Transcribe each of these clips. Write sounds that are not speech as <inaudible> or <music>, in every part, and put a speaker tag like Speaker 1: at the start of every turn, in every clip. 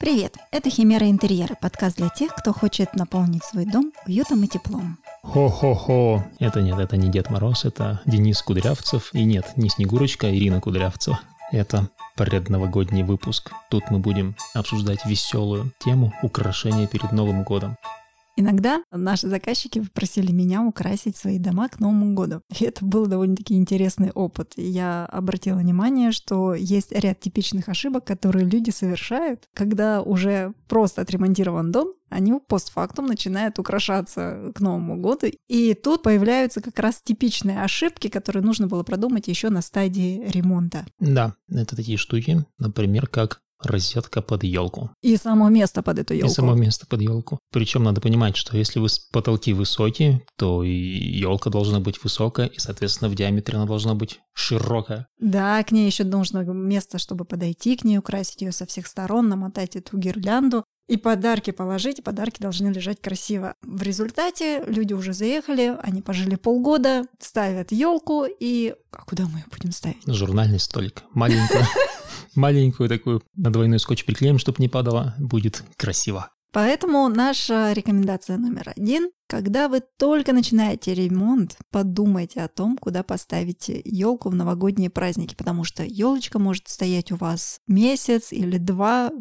Speaker 1: Привет! Это Химера Интерьеры, подкаст для тех, кто хочет наполнить свой дом уютом и теплом.
Speaker 2: Хо-хо-хо! Это нет, это не Дед Мороз, это Денис Кудрявцев. И нет, не Снегурочка, а Ирина Кудрявцева. Это предновогодний выпуск. Тут мы будем обсуждать веселую тему украшения перед Новым годом.
Speaker 1: Иногда наши заказчики попросили меня украсить свои дома к Новому году. <laughs> И это был довольно-таки интересный опыт. И я обратила внимание, что есть ряд типичных ошибок, которые люди совершают, когда уже просто отремонтирован дом, они постфактум начинают украшаться к Новому году. И тут появляются как раз типичные ошибки, которые нужно было продумать еще на стадии ремонта.
Speaker 2: Да, это такие штуки, например, как розетка под елку.
Speaker 1: И само место под эту елку.
Speaker 2: И само место под елку. Причем надо понимать, что если вы потолки высокие, то и елка должна быть высокая, и, соответственно, в диаметре она должна быть широкая.
Speaker 1: Да, к ней еще нужно место, чтобы подойти к ней, украсить ее со всех сторон, намотать эту гирлянду и подарки положить, и подарки должны лежать красиво. В результате люди уже заехали, они пожили полгода, ставят елку и... А куда мы ее будем ставить?
Speaker 2: Журнальный столик. Маленькую, <laughs> маленькую такую на двойной скотч приклеим, чтобы не падало. Будет красиво.
Speaker 1: Поэтому наша рекомендация номер один. Когда вы только начинаете ремонт, подумайте о том, куда поставите елку в новогодние праздники, потому что елочка может стоять у вас месяц или два,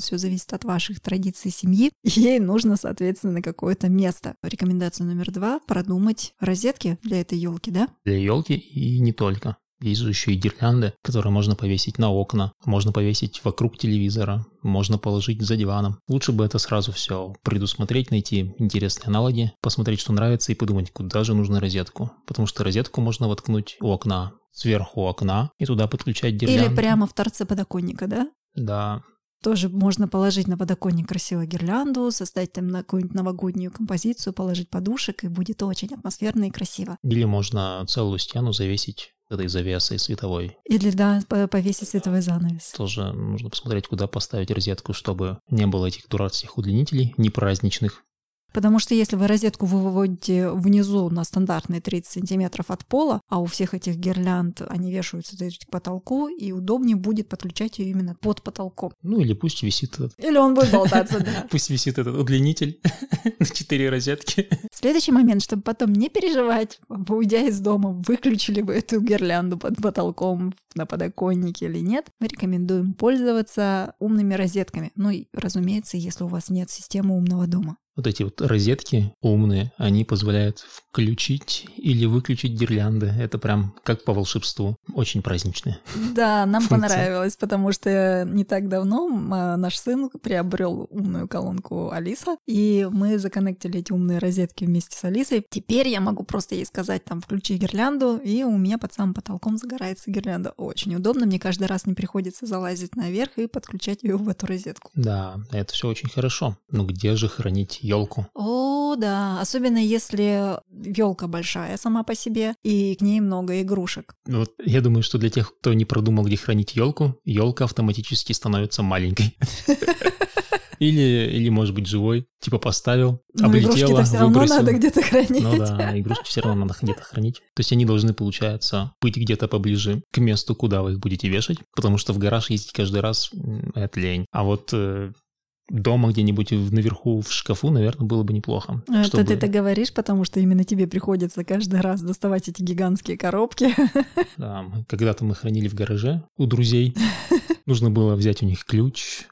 Speaker 1: все зависит от ваших традиций семьи. <laughs> Ей нужно, соответственно, какое-то место. Рекомендация номер два – продумать розетки для этой елки, да?
Speaker 2: Для елки и не только. Есть же еще и гирлянды, которые можно повесить на окна, можно повесить вокруг телевизора, можно положить за диваном. Лучше бы это сразу все предусмотреть, найти интересные аналоги, посмотреть, что нравится и подумать, куда же нужна розетку. Потому что розетку можно воткнуть у окна, сверху окна и туда подключать гирлянду.
Speaker 1: Или прямо в торце подоконника, да?
Speaker 2: Да,
Speaker 1: тоже можно положить на подоконник красивую гирлянду, создать там какую-нибудь новогоднюю композицию, положить подушек, и будет очень атмосферно и красиво.
Speaker 2: Или можно целую стену завесить этой завесой световой.
Speaker 1: Или, да, повесить световой занавес.
Speaker 2: Тоже нужно посмотреть, куда поставить розетку, чтобы не было этих дурацких удлинителей, не праздничных.
Speaker 1: Потому что если вы розетку вы выводите внизу на стандартные 30 сантиметров от пола, а у всех этих гирлянд они вешаются к потолку, и удобнее будет подключать ее именно под потолком.
Speaker 2: Ну или пусть висит этот...
Speaker 1: Или он будет болтаться, да. <laughs>
Speaker 2: Пусть висит этот удлинитель <laughs> на 4 розетки.
Speaker 1: Следующий момент, чтобы потом не переживать, уйдя из дома, выключили вы эту гирлянду под потолком на подоконнике или нет, мы рекомендуем пользоваться умными розетками. Ну и, разумеется, если у вас нет системы умного дома
Speaker 2: вот эти вот розетки умные, они позволяют включить или выключить гирлянды. Это прям как по волшебству. Очень праздничные.
Speaker 1: Да, нам понравилось, потому что не так давно а, наш сын приобрел умную колонку Алиса, и мы законнектили эти умные розетки вместе с Алисой. Теперь я могу просто ей сказать, там, включи гирлянду, и у меня под самым потолком загорается гирлянда. Очень удобно, мне каждый раз не приходится залазить наверх и подключать ее в эту розетку.
Speaker 2: Да, это все очень хорошо. Но где же хранить елку.
Speaker 1: О, да, особенно если елка большая сама по себе и к ней много игрушек.
Speaker 2: Вот я думаю, что для тех, кто не продумал, где хранить елку, елка автоматически становится маленькой. <laughs> Или, или может быть живой, типа поставил, Но облетела, игрушки-то
Speaker 1: все равно надо где-то хранить.
Speaker 2: Ну да, игрушки все равно надо где-то хранить. То есть они должны, получается, быть где-то поближе к месту, куда вы их будете вешать, потому что в гараж ездить каждый раз — это лень. А вот э, дома где-нибудь наверху в шкафу, наверное, было бы неплохо.
Speaker 1: Это чтобы... ты это говоришь, потому что именно тебе приходится каждый раз доставать эти гигантские коробки. <laughs>
Speaker 2: Да, когда-то мы хранили в гараже у друзей. <laughs> Нужно было взять у них ключ,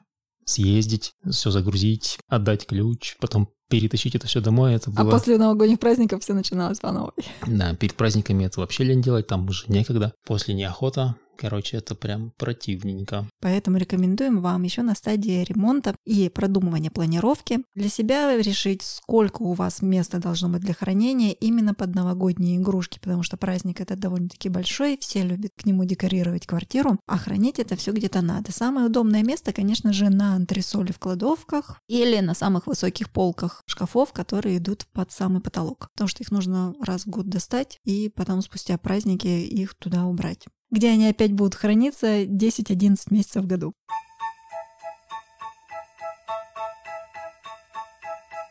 Speaker 2: съездить, все загрузить, отдать ключ, потом перетащить это все домой. Это
Speaker 1: а
Speaker 2: было...
Speaker 1: А после новогодних праздников все начиналось по новой.
Speaker 2: Да, перед праздниками это вообще лень делать, там уже некогда. После неохота, Короче, это прям противненько.
Speaker 1: Поэтому рекомендуем вам еще на стадии ремонта и продумывания планировки для себя решить, сколько у вас места должно быть для хранения именно под новогодние игрушки, потому что праздник это довольно-таки большой, все любят к нему декорировать квартиру, а хранить это все где-то надо. Самое удобное место, конечно же, на антресоле в кладовках или на самых высоких полках шкафов, которые идут под самый потолок, потому что их нужно раз в год достать и потом спустя праздники их туда убрать где они опять будут храниться 10-11 месяцев в году.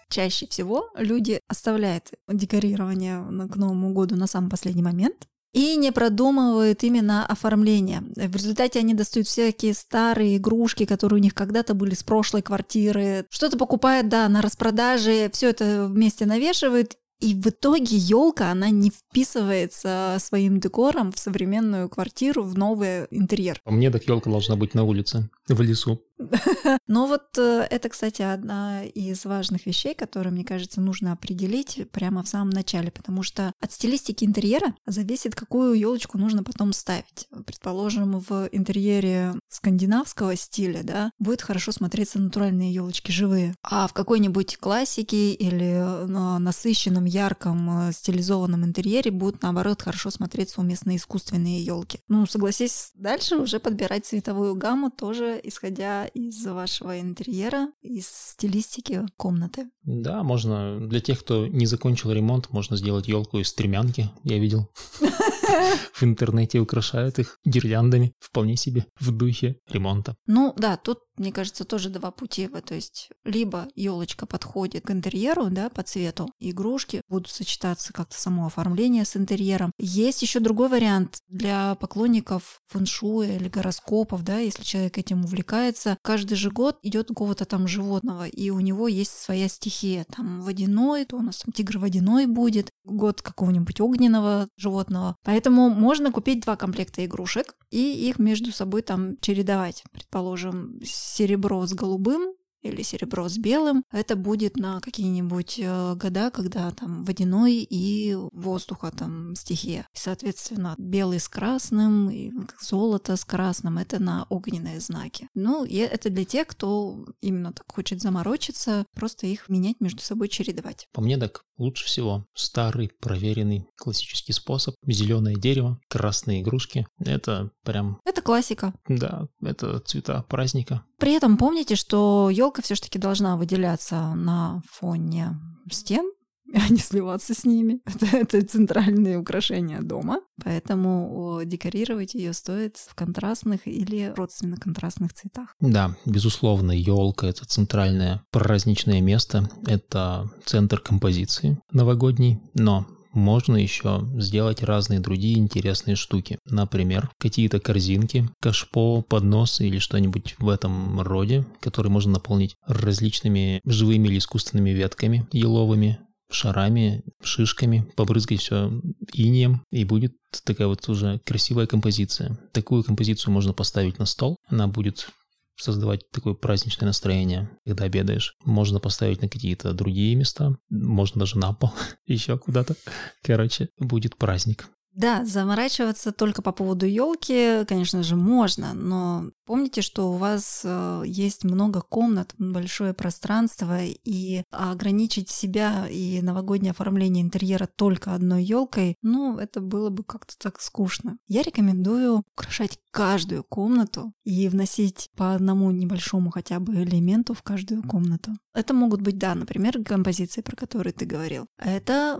Speaker 1: Чаще всего люди оставляют декорирование к Новому году на самый последний момент, и не продумывают именно оформление. В результате они достают всякие старые игрушки, которые у них когда-то были с прошлой квартиры. Что-то покупают, да, на распродаже, все это вместе навешивают и в итоге елка, она не вписывается своим декором в современную квартиру, в новый интерьер.
Speaker 2: Мне, так елка должна быть на улице, в лесу. <laughs>
Speaker 1: Но вот э, это, кстати, одна из важных вещей, которые, мне кажется, нужно определить прямо в самом начале, потому что от стилистики интерьера зависит, какую елочку нужно потом ставить. Предположим, в интерьере скандинавского стиля, да, будет хорошо смотреться натуральные елочки живые, а в какой-нибудь классике или насыщенном, ярком, э, стилизованном интерьере будут, наоборот, хорошо смотреться уместно искусственные елки. Ну, согласись, дальше уже подбирать цветовую гамму тоже исходя из вашего интерьера, из стилистики комнаты.
Speaker 2: Да, можно для тех, кто не закончил ремонт, можно сделать елку из стремянки. Я видел. <laughs> В интернете украшают их гирляндами вполне себе в духе ремонта.
Speaker 1: Ну да, тут мне кажется, тоже два пути. То есть либо елочка подходит к интерьеру, да, по цвету, игрушки будут сочетаться как-то само оформление с интерьером. Есть еще другой вариант для поклонников фэншуя или гороскопов, да, если человек этим увлекается. Каждый же год идет какого-то там животного, и у него есть своя стихия. Там водяной, то у нас там тигр водяной будет, год какого-нибудь огненного животного. Поэтому можно купить два комплекта игрушек и их между собой там чередовать. Предположим, серебро с голубым или серебро с белым, это будет на какие-нибудь э, года, когда там водяной и воздуха там стихия. И, соответственно, белый с красным и золото с красным — это на огненные знаки. Ну, и это для тех, кто именно так хочет заморочиться, просто их менять между собой, чередовать.
Speaker 2: По мне так лучше всего старый, проверенный классический способ. Зеленое дерево, красные игрушки. Это прям...
Speaker 1: Это классика.
Speaker 2: Да, это цвета праздника.
Speaker 1: При этом помните, что елка все-таки должна выделяться на фоне стен, <laughs> а не сливаться с ними. <laughs> Это, это центральные украшения дома, поэтому декорировать ее стоит в контрастных или родственно контрастных цветах.
Speaker 2: Да, безусловно, елка это центральное праздничное место, это центр композиции новогодней, но можно еще сделать разные другие интересные штуки. Например, какие-то корзинки, кашпо, поднос или что-нибудь в этом роде, которые можно наполнить различными живыми или искусственными ветками еловыми, шарами, шишками, побрызгать все инием, и будет такая вот уже красивая композиция. Такую композицию можно поставить на стол, она будет создавать такое праздничное настроение, когда обедаешь. Можно поставить на какие-то другие места, можно даже на пол, <laughs> еще куда-то. Короче, будет праздник.
Speaker 1: Да, заморачиваться только по поводу елки, конечно же, можно, но помните, что у вас э, есть много комнат, большое пространство, и ограничить себя и новогоднее оформление интерьера только одной елкой, ну, это было бы как-то так скучно. Я рекомендую украшать каждую комнату и вносить по одному небольшому хотя бы элементу в каждую комнату. Это могут быть, да, например, композиции, про которые ты говорил. Это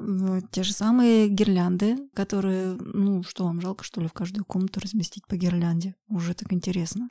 Speaker 1: те же самые гирлянды, которые, ну, что вам жалко, что ли, в каждую комнату разместить по гирлянде? Уже так интересно.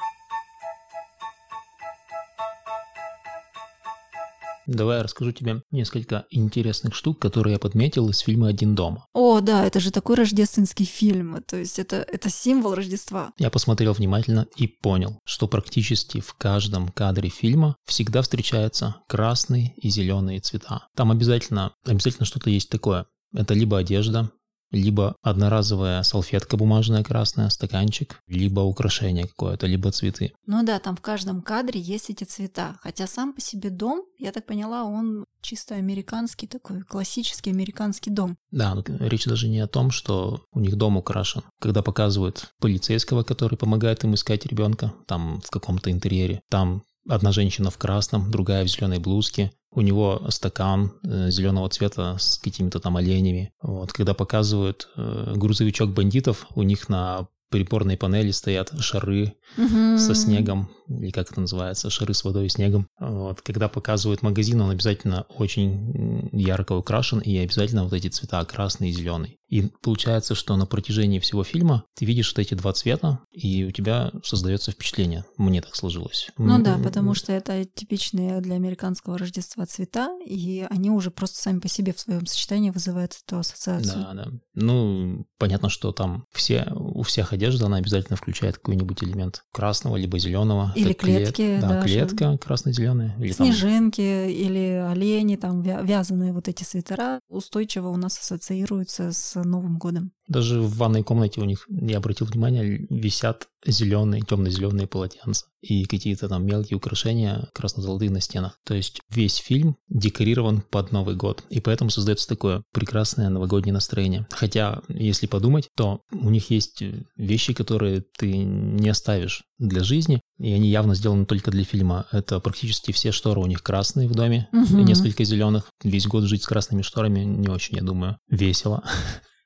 Speaker 2: Давай я расскажу тебе несколько интересных штук, которые я подметил из фильма «Один дома».
Speaker 1: О, да, это же такой рождественский фильм, то есть это, это символ Рождества.
Speaker 2: Я посмотрел внимательно и понял, что практически в каждом кадре фильма всегда встречаются красные и зеленые цвета. Там обязательно, обязательно что-то есть такое. Это либо одежда, либо одноразовая салфетка бумажная красная, стаканчик, либо украшение какое-то, либо цветы.
Speaker 1: Ну да, там в каждом кадре есть эти цвета. Хотя сам по себе дом, я так поняла, он чисто американский такой, классический американский дом.
Speaker 2: Да, но речь даже не о том, что у них дом украшен. Когда показывают полицейского, который помогает им искать ребенка, там в каком-то интерьере, там одна женщина в красном, другая в зеленой блузке, у него стакан э, зеленого цвета с какими-то там оленями. Вот. Когда показывают э, грузовичок бандитов, у них на приборной панели стоят шары угу. со снегом или как это называется, шары с водой и снегом. Вот, когда показывают магазин, он обязательно очень ярко украшен, и обязательно вот эти цвета красный и зеленый. И получается, что на протяжении всего фильма ты видишь вот эти два цвета, и у тебя создается впечатление. Мне так сложилось.
Speaker 1: Ну да, потому что это типичные для американского Рождества цвета, и они уже просто сами по себе в своем сочетании вызывают эту ассоциацию.
Speaker 2: Да, да. Ну, понятно, что там все, у всех одежда, она обязательно включает какой-нибудь элемент красного либо зеленого.
Speaker 1: Или клетки.
Speaker 2: Клет, да,
Speaker 1: да,
Speaker 2: клетка красно-зеленая.
Speaker 1: Или Снежинки там... или олени, там вязаные вот эти свитера устойчиво у нас ассоциируются с Новым годом.
Speaker 2: Даже в ванной комнате у них, я обратил внимание, висят зеленые, темно-зеленые полотенца и какие-то там мелкие украшения красно-золотые на стенах. То есть весь фильм декорирован под Новый год, и поэтому создается такое прекрасное новогоднее настроение. Хотя, если подумать, то у них есть вещи, которые ты не оставишь для жизни, и они явно сделаны только для фильма. Это практически все шторы у них красные в доме, угу. несколько зеленых. Весь год жить с красными шторами не очень, я думаю, весело. <laughs>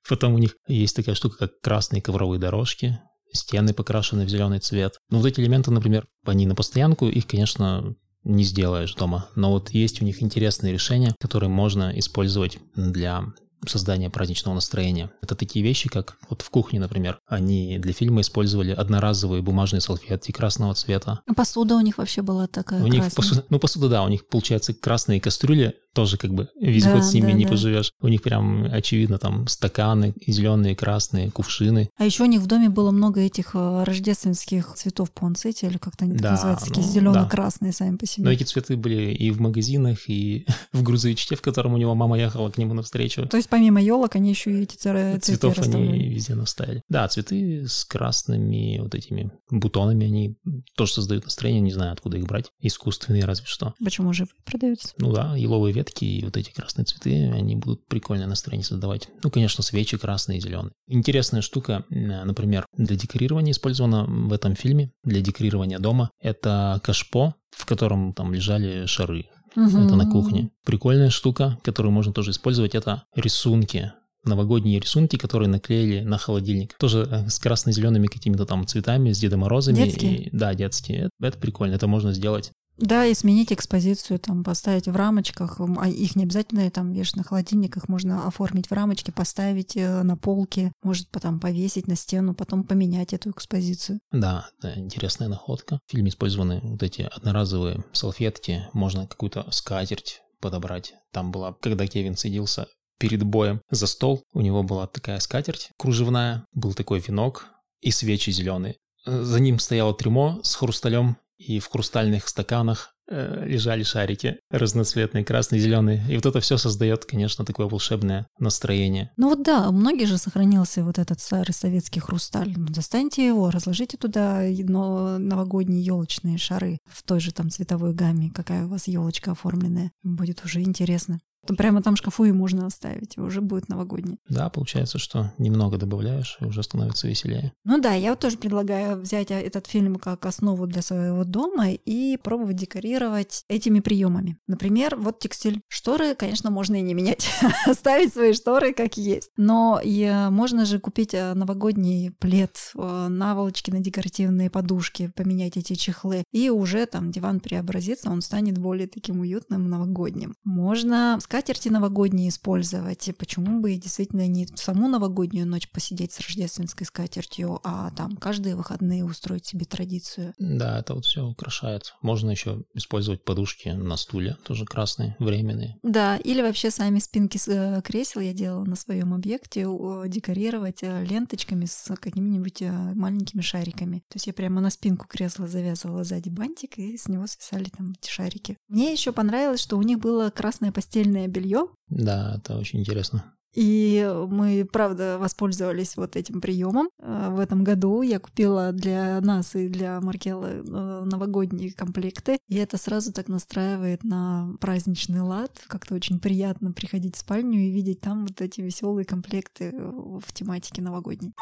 Speaker 2: Потом у них есть такая штука, как красные ковровые дорожки, стены покрашены в зеленый цвет. Ну, вот эти элементы, например, они на постоянку, их, конечно, не сделаешь дома. Но вот есть у них интересные решения, которые можно использовать для создания праздничного настроения. Это такие вещи, как вот в кухне, например. Они для фильма использовали одноразовые бумажные салфетки красного цвета.
Speaker 1: А посуда у них вообще была такая
Speaker 2: У
Speaker 1: красная.
Speaker 2: них посуда, ну посуда, да, у них получается красные кастрюли тоже как бы весь да, год с ними да, не да. поживешь. У них прям очевидно там стаканы зеленые, красные, кувшины.
Speaker 1: А еще у них в доме было много этих э, рождественских цветов пуансети, или как-то они да, называются, такие ну, зелено-красные да. сами по себе.
Speaker 2: Но эти цветы были и в магазинах, и <laughs> в грузовичке, в котором у него мама ехала к нему навстречу.
Speaker 1: То есть помимо елок они еще и эти цветы
Speaker 2: Цветов они везде наставили. Да, цветы с красными вот этими бутонами, они тоже создают настроение, не знаю, откуда их брать. Искусственные разве что.
Speaker 1: Почему же продаются?
Speaker 2: Ну да, еловые ветки и вот эти красные цветы, они будут прикольное настроение создавать. Ну, конечно, свечи красные и зеленые. Интересная штука, например, для декорирования использована в этом фильме, для декорирования дома, это кашпо, в котором там лежали шары. Угу. Это на кухне. Прикольная штука, которую можно тоже использовать, это рисунки новогодние рисунки, которые наклеили на холодильник. Тоже э, с красно-зелеными какими-то там цветами, с Дедом Морозами.
Speaker 1: Детские?
Speaker 2: И, да, детские. Это, это прикольно, это можно сделать
Speaker 1: да, и сменить экспозицию, там, поставить в рамочках, а их не обязательно там вешать на холодильниках, можно оформить в рамочке, поставить э, на полке, может потом повесить на стену, потом поменять эту экспозицию.
Speaker 2: Да, да, интересная находка. В фильме использованы вот эти одноразовые салфетки, можно какую-то скатерть подобрать. Там была, когда Кевин садился перед боем за стол, у него была такая скатерть кружевная, был такой венок и свечи зеленые. За ним стояло трюмо с хрусталем и в хрустальных стаканах э, лежали шарики разноцветные, красные, зеленые. И вот это все создает, конечно, такое волшебное настроение.
Speaker 1: Ну вот да, у многих же сохранился вот этот старый советский хрусталь. Ну, достаньте его, разложите туда новогодние елочные шары в той же там цветовой гамме, какая у вас елочка оформленная. Будет уже интересно. Прямо там шкафу и можно оставить, и уже будет новогодний.
Speaker 2: Да, получается, что немного добавляешь, и уже становится веселее.
Speaker 1: Ну да, я вот тоже предлагаю взять этот фильм как основу для своего дома и пробовать декорировать этими приемами. Например, вот текстиль. Шторы, конечно, можно и не менять, <laughs> оставить свои шторы как есть. Но и можно же купить э, новогодний плед, э, наволочки на декоративные подушки, поменять эти чехлы, и уже там диван преобразится, он станет более таким уютным новогодним. Можно скатерти новогодние использовать, почему бы действительно не саму новогоднюю ночь посидеть с рождественской скатертью, а там каждые выходные устроить себе традицию.
Speaker 2: Да, это вот все украшает. Можно еще использовать подушки на стуле, тоже красные, временные.
Speaker 1: Да, или вообще сами спинки э, кресел я делала на своем объекте, декорировать э, ленточками с какими-нибудь э, маленькими шариками. То есть я прямо на спинку кресла завязывала сзади бантик, и с него свисали там эти шарики. Мне еще понравилось, что у них было красное постельное белье.
Speaker 2: Да, это очень интересно.
Speaker 1: И мы, правда, воспользовались вот этим приемом. Э, в этом году я купила для нас и для Маркела э, новогодние комплекты. И это сразу так настраивает на праздничный лад. Как-то очень приятно приходить в спальню и видеть там вот эти веселые комплекты в тематике новогодней.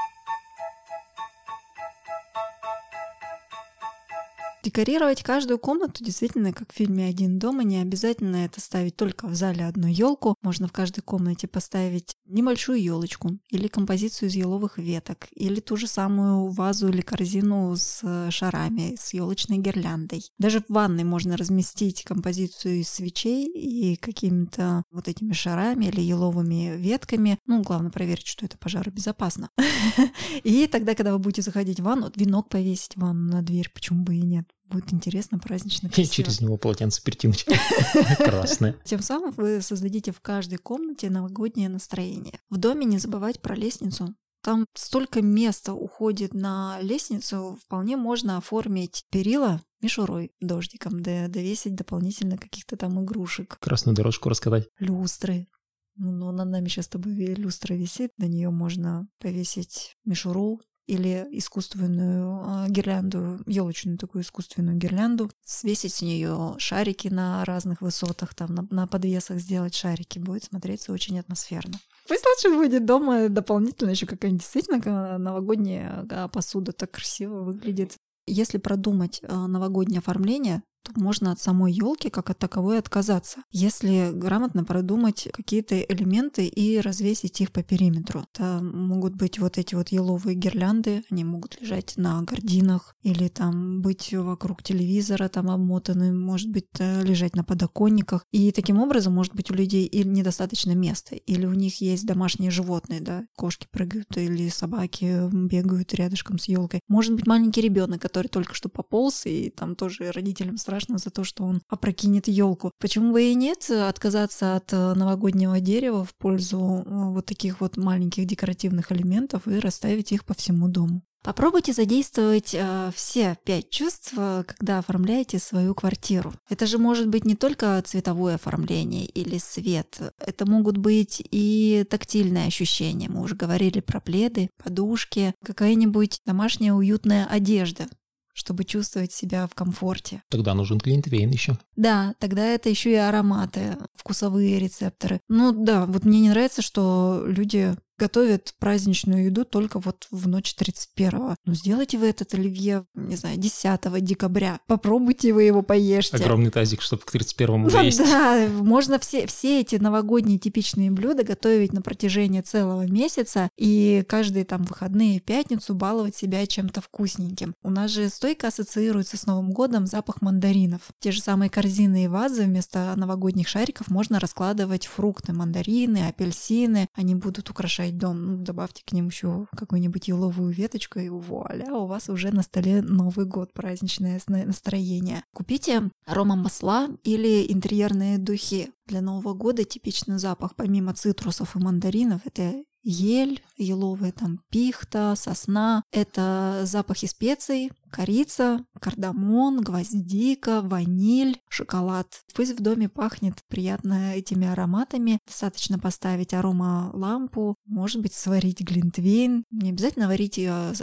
Speaker 1: Декорировать каждую комнату действительно, как в фильме «Один дома», не обязательно это ставить только в зале одну елку. Можно в каждой комнате поставить небольшую елочку или композицию из еловых веток, или ту же самую вазу или корзину с э, шарами, с елочной гирляндой. Даже в ванной можно разместить композицию из свечей и какими-то вот этими шарами или еловыми ветками. Ну, главное проверить, что это пожаробезопасно. <laughs> И тогда, когда вы будете заходить в ванну, венок повесить в ванну на дверь, почему бы и нет. Будет интересно, празднично, красиво.
Speaker 2: И через него полотенце перетянуть. <laughs> Красное.
Speaker 1: Тем самым вы создадите в каждой комнате новогоднее настроение. В доме не забывать про лестницу. Там столько места уходит на лестницу, вполне можно оформить перила мишурой, дождиком, да довесить дополнительно каких-то там игрушек.
Speaker 2: Красную дорожку раскатать.
Speaker 1: Люстры. Ну, над нами сейчас с тобой люстра висит, на нее можно повесить мишуру, или искусственную э, гирлянду, елочную такую искусственную гирлянду, свесить с нее шарики на разных высотах, там на, на подвесах сделать шарики, будет смотреться очень атмосферно. Пусть лучше будет дома дополнительно еще какая-нибудь действительно новогодняя посуда так красиво выглядит. Если продумать э, новогоднее оформление, можно от самой елки как от таковой отказаться, если грамотно продумать какие-то элементы и развесить их по периметру. Это могут быть вот эти вот еловые гирлянды, они могут лежать на гординах или там быть вокруг телевизора, там обмотаны, может быть, э, лежать на подоконниках. И таким образом, может быть, у людей или недостаточно места, или у них есть домашние животные, да, кошки прыгают или собаки бегают рядышком с елкой. Может быть, маленький ребенок, который только что пополз, и там тоже родителям страшно страшно за то, что он опрокинет елку. Почему бы и нет отказаться от э, новогоднего дерева в пользу э, вот таких вот маленьких декоративных элементов и расставить их по всему дому? Попробуйте задействовать э, все пять чувств, э, когда оформляете свою квартиру. Это же может быть не только цветовое оформление или свет, это могут быть и тактильные ощущения. Мы уже говорили про пледы, подушки, какая-нибудь домашняя уютная одежда чтобы чувствовать себя в комфорте.
Speaker 2: Тогда нужен глинтвейн еще.
Speaker 1: Да, тогда это еще и ароматы, вкусовые рецепторы. Ну да, вот мне не нравится, что люди готовят праздничную еду только вот в ночь 31-го. Ну, сделайте вы этот оливье, не знаю, 10 декабря. Попробуйте вы его поешьте.
Speaker 2: Огромный тазик, чтобы к 31-му
Speaker 1: уже
Speaker 2: есть.
Speaker 1: Да, можно все, все эти новогодние типичные блюда готовить на протяжении целого месяца и каждые там выходные пятницу баловать себя чем-то вкусненьким. У нас же стойко ассоциируется с Новым годом запах мандаринов. Те же самые корзины и вазы вместо новогодних шариков можно раскладывать фрукты, мандарины, апельсины. Они будут украшать украшать дом. Ну, добавьте к ним еще какую-нибудь еловую веточку, и вуаля, у вас уже на столе Новый год, праздничное настроение. Купите аромамасла или интерьерные духи. Для Нового года типичный запах, помимо цитрусов и мандаринов, это ель, еловая там пихта, сосна. Это запахи специй, корица, кардамон, гвоздика, ваниль, шоколад. Пусть в доме пахнет приятно этими ароматами. Достаточно поставить арома лампу, может быть, сварить глинтвейн. Не обязательно варить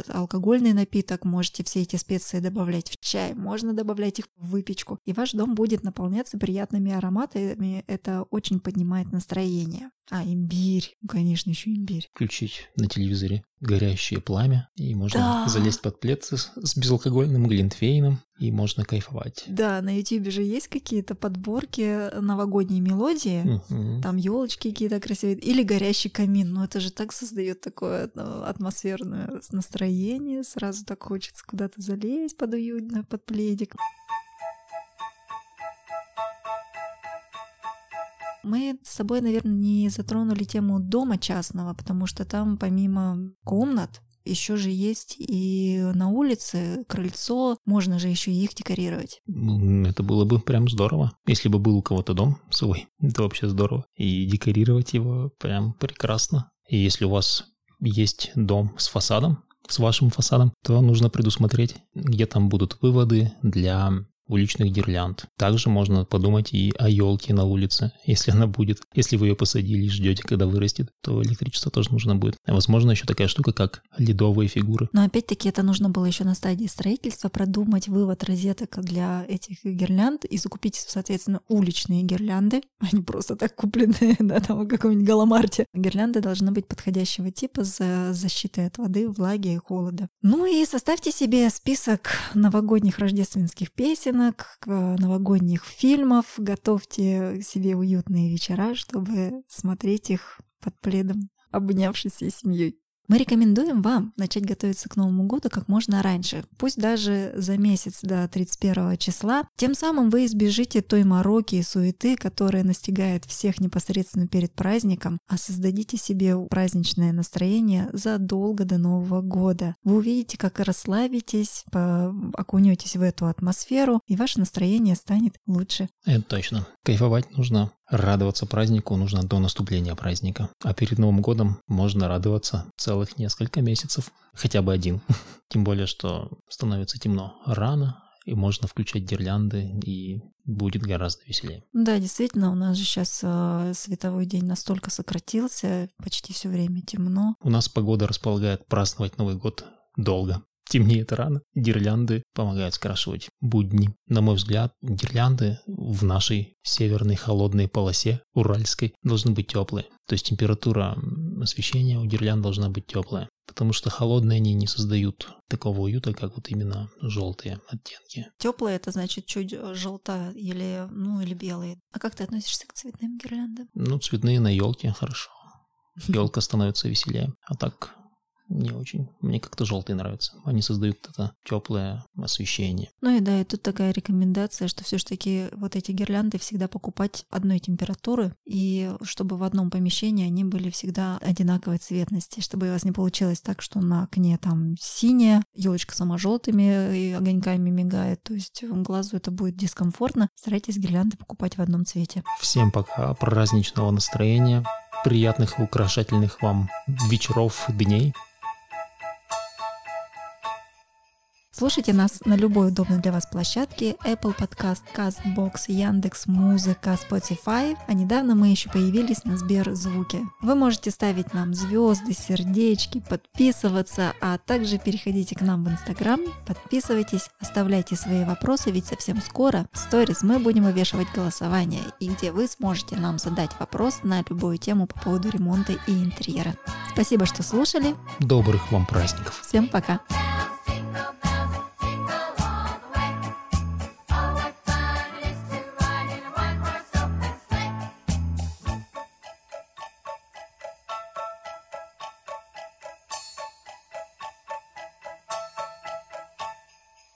Speaker 1: алкогольный напиток, можете все эти специи добавлять в чай, можно добавлять их в выпечку. И ваш дом будет наполняться приятными ароматами. Это очень поднимает настроение. А, имбирь. Конечно, еще имбирь.
Speaker 2: Включить на телевизоре горящее пламя, и можно да. залезть под плед с, с безалкогольным глинтвейном, и можно кайфовать.
Speaker 1: Да, на YouTube же есть какие-то подборки новогодней мелодии, угу. там елочки какие-то красивые, или горящий камин. Ну это же так создает такое ну, атмосферное настроение, сразу так хочется куда-то залезть под уютно, под пледик. Мы с собой, наверное, не затронули тему дома частного, потому что там помимо комнат еще же есть и на улице крыльцо, можно же еще их декорировать.
Speaker 2: Это было бы прям здорово. Если бы был у кого-то дом свой, <laughs> это вообще здорово. И декорировать его прям прекрасно. И если у вас есть дом с фасадом, с вашим фасадом, то нужно предусмотреть, где там будут выводы для уличных гирлянд. Также можно подумать и о елке на улице, <laughs> если она будет. Если вы ее посадили и ждете, когда вырастет, то электричество тоже нужно будет. Возможно, еще такая штука, как ледовые фигуры.
Speaker 1: Но опять-таки это нужно было еще на стадии строительства продумать вывод розеток для этих гирлянд и закупить, соответственно, уличные гирлянды, <laughs> не просто так купленные, да, там в каком-нибудь галамарте. Гирлянды должны быть подходящего типа с защитой от воды, влаги и холода. Ну и составьте себе список новогодних рождественских песенок, новогодних фильмов, готовьте себе уютные вечера, чтобы смотреть их под пледом, обнявшись всей семьей. Мы рекомендуем вам начать готовиться к Новому году как можно раньше, пусть даже за месяц до 31 числа. Тем самым вы избежите той мороки и суеты, которая настигает всех непосредственно перед праздником, а создадите себе праздничное настроение задолго до Нового года. Вы увидите, как расслабитесь, окунетесь в эту атмосферу, и ваше настроение станет лучше.
Speaker 2: Это точно. Кайфовать нужно Радоваться празднику нужно до наступления праздника, а перед Новым годом можно радоваться целых несколько месяцев, хотя бы один. <laughs> Тем более, что становится темно рано, и можно включать гирлянды, и будет гораздо веселее.
Speaker 1: Да, действительно, у нас же сейчас э, световой день настолько сократился, почти все время темно.
Speaker 2: У нас погода располагает праздновать Новый год долго темнеет рано. Гирлянды помогают скрашивать будни. На мой взгляд, гирлянды в нашей северной холодной полосе уральской должны быть теплые. То есть температура освещения у гирлянд должна быть теплая. Потому что холодные они не создают такого уюта, как вот именно желтые оттенки.
Speaker 1: Теплые это значит чуть э, желтая или, ну, или белые. А как ты относишься к цветным гирляндам?
Speaker 2: Ну, цветные на елке хорошо. Елка становится веселее. А так не очень. Мне как-то желтые нравятся. Они создают это теплое освещение.
Speaker 1: Ну и да, и тут такая рекомендация, что все-таки вот эти гирлянды всегда покупать одной температуры, и чтобы в одном помещении они были всегда одинаковой цветности, чтобы у вас не получилось так, что на окне там синяя, елочка сама желтыми и огоньками мигает, то есть глазу это будет дискомфортно. Старайтесь гирлянды покупать в одном цвете.
Speaker 2: Всем пока, праздничного настроения, приятных и украшательных вам вечеров, дней.
Speaker 1: Слушайте нас на любой удобной для вас площадке Apple Podcast, CastBox, Яндекс Музыка, Spotify, а недавно мы еще появились на Сберзвуке. Вы можете ставить нам звезды, сердечки, подписываться, а также переходите к нам в Инстаграм, подписывайтесь, оставляйте свои вопросы, ведь совсем скоро в сторис мы будем вывешивать голосование, и где вы сможете нам задать вопрос на любую тему по поводу ремонта и интерьера. Спасибо, что слушали.
Speaker 2: Добрых вам праздников.
Speaker 1: Всем пока.